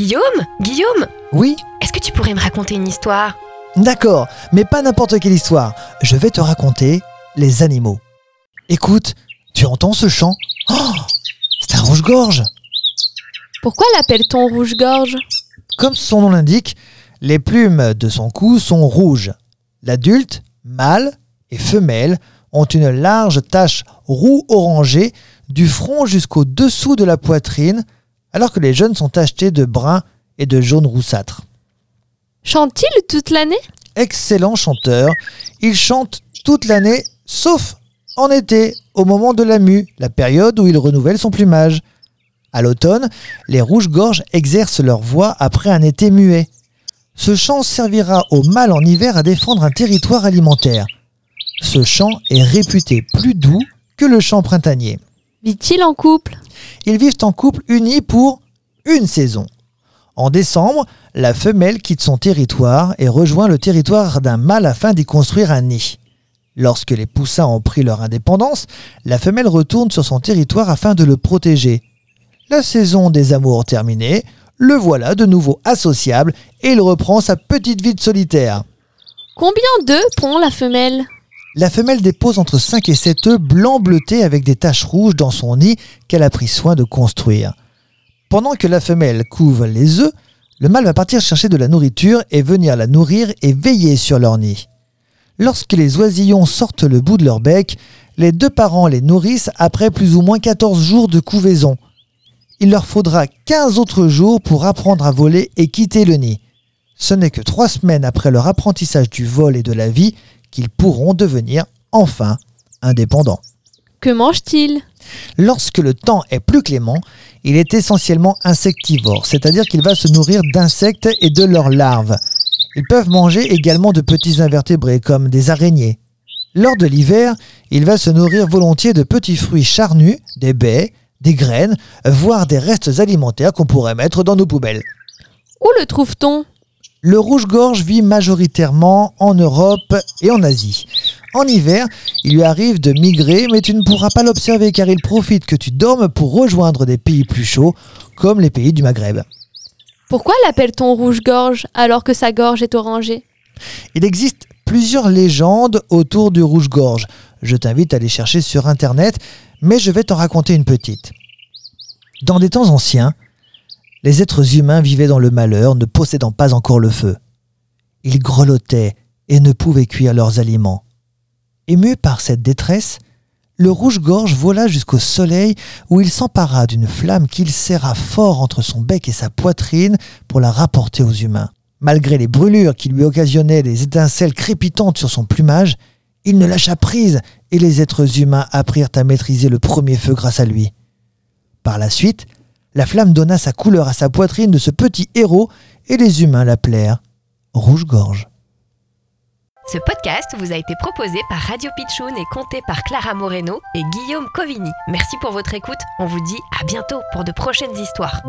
Guillaume Guillaume Oui Est-ce que tu pourrais me raconter une histoire? D'accord, mais pas n'importe quelle histoire. Je vais te raconter les animaux. Écoute, tu entends ce chant? Oh C'est un rouge-gorge Pourquoi l'appelle-t-on rouge-gorge? Comme son nom l'indique, les plumes de son cou sont rouges. L'adulte, mâle et femelle ont une large tache roux-orangée du front jusqu'au dessous de la poitrine, alors que les jeunes sont tachetés de brun et de jaune roussâtre. Chante-t-il toute l'année? Excellent chanteur, il chante toute l'année, sauf en été, au moment de la mue, la période où il renouvelle son plumage. À l'automne, les rouges-gorges exercent leur voix après un été muet. Ce chant servira aux mâles en hiver à défendre un territoire alimentaire. Ce chant est réputé plus doux que le chant printanier. Vit-il en couple? Ils vivent en couple unis pour une saison. En décembre, la femelle quitte son territoire et rejoint le territoire d'un mâle afin d'y construire un nid. Lorsque les poussins ont pris leur indépendance, la femelle retourne sur son territoire afin de le protéger. La saison des amours terminée, le voilà de nouveau associable et il reprend sa petite vie de solitaire. Combien d'œufs pond la femelle? La femelle dépose entre 5 et 7 œufs blancs bleutés avec des taches rouges dans son nid qu'elle a pris soin de construire. Pendant que la femelle couve les œufs, le mâle va partir chercher de la nourriture et venir la nourrir et veiller sur leur nid. Lorsque les oisillons sortent le bout de leur bec, les deux parents les nourrissent après plus ou moins 14 jours de couvaison. Il leur faudra 15 autres jours pour apprendre à voler et quitter le nid. Ce n'est que trois semaines après leur apprentissage du vol et de la vie qu'ils pourront devenir enfin indépendants. Que mange-t-il? Lorsque le temps est plus clément, il est essentiellement insectivore, c'est-à-dire qu'il va se nourrir d'insectes et de leurs larves. Ils peuvent manger également de petits invertébrés comme des araignées. Lors de l'hiver, il va se nourrir volontiers de petits fruits charnus, des baies, des graines, voire des restes alimentaires qu'on pourrait mettre dans nos poubelles. Où le trouve-t-on? Le rouge-gorge vit majoritairement en Europe et en Asie. En hiver, il lui arrive de migrer, mais tu ne pourras pas l'observer car il profite que tu dormes pour rejoindre des pays plus chauds, comme les pays du Maghreb. Pourquoi l'appelle-t-on rouge-gorge alors que sa gorge est orangée? Il existe plusieurs légendes autour du rouge-gorge. Je t'invite à les chercher sur Internet, mais je vais t'en raconter une petite. Dans des temps anciens, les êtres humains vivaient dans le malheur, ne possédant pas encore le feu. Ils grelottaient et ne pouvaient cuire leurs aliments. Ému par cette détresse, le rouge-gorge vola jusqu'au soleil où il s'empara d'une flamme qu'il serra fort entre son bec et sa poitrine pour la rapporter aux humains. Malgré les brûlures qui lui occasionnaient des étincelles crépitantes sur son plumage, il ne lâcha prise et les êtres humains apprirent à maîtriser le premier feu grâce à lui. Par la suite, la flamme donna sa couleur à sa poitrine de ce petit héros et les humains l'appelèrent Rouge-Gorge. Ce podcast vous a été proposé par Radio Pitchoun et compté par Clara Moreno et Guillaume Covini. Merci pour votre écoute. On vous dit à bientôt pour de prochaines histoires.